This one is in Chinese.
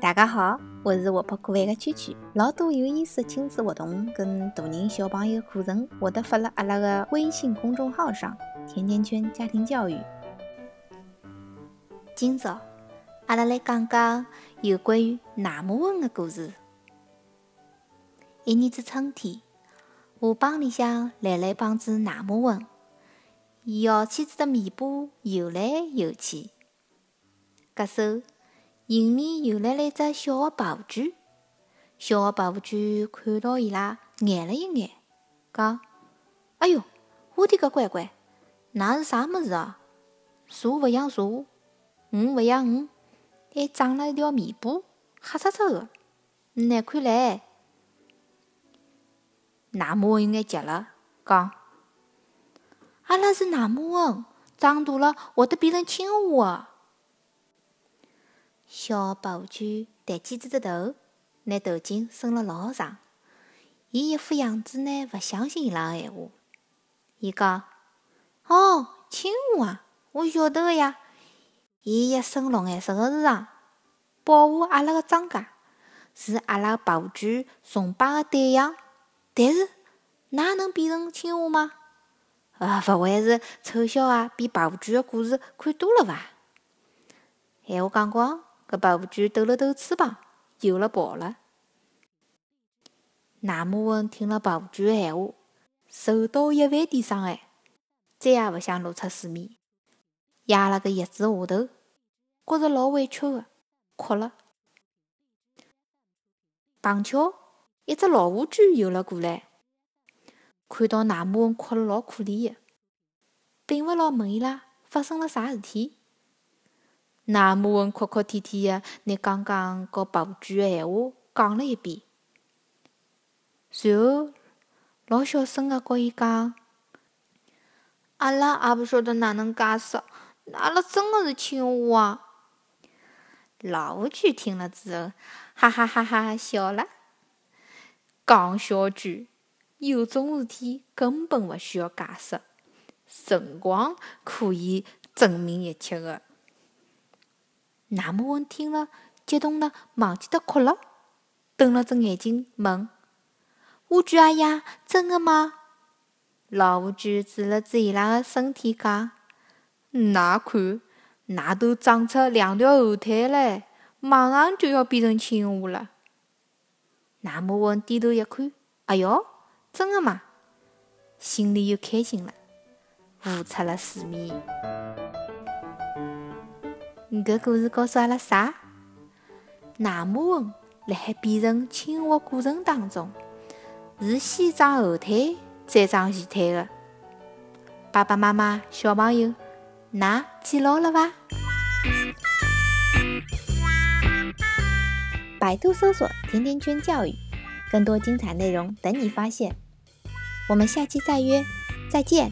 大家好，我是活泼可爱的圈圈。老多有意思的亲子活动跟大人小朋友课程，我都发了阿拉的微信公众号上。甜甜圈家庭教育。今朝阿拉来讲讲有关于纳木翁的故事。一年子春天，河浜里向来了一帮子纳木翁，摇起子的尾巴游来游去。搿手。迎面游来了一只小的白狐居，小的白狐居看到伊拉，眼了一眼，讲：“哎哟，我的个乖乖，㑚是啥物事啊？蛇勿像蛇，鱼勿像鱼，还长了一条尾巴，黑漆漆的，难看唻！”纳木翁有眼急了，讲：“阿拉是纳木翁，长大了会得变成青蛙的。”小白狐居抬起只只头，拿头颈伸了老长。伊一副样子呢，勿相信伊拉个闲话。伊讲：“哦，青蛙啊，我晓得个呀。伊一身绿颜色个衣裳，保护阿拉个庄稼，是阿拉白狐居崇拜个对象。但是，哪能变成青蛙吗？啊，勿会是丑小鸭比白狐居个故事看多了伐？闲话讲光。搿白狐居抖了抖翅膀，游了跑了。纳木翁听了白狐居的闲话，受到一万点伤害，再也勿想露出水面，压了个叶子下头，觉着老委屈的，哭了。碰巧一只老虎居游了过来，看到纳木翁哭了老可怜的，并勿牢问伊拉发生了啥事体。纳木文哭哭啼啼的，拿刚刚告白狐居的闲话讲了一遍，随后老小声的告伊讲：“阿拉也勿晓得哪能解释，阿拉真的是青蛙啊！”老虎居听了之后，哈哈哈哈笑了，讲小句，有种事体根本勿需要解释，辰光可以证明一切的。纳木翁听了，激动的忘记得哭了，瞪了只眼睛问：“乌龟阿爷，真的吗？”老乌龟指了指伊拉的身体讲：“㑚看，㑚都长出两条后腿来，马上就要变成青蛙了。”纳木翁低头一看，哎哟，真的吗？心里又开心了，浮出了水面。搿故事告诉阿拉啥？纳木翁辣海变成青蛙过程当中，是先长后腿，再长前腿的。爸爸妈妈、小朋友，㑚记牢了伐？百度搜索“甜甜圈教育”，更多精彩内容等你发现。我们下期再约，再见。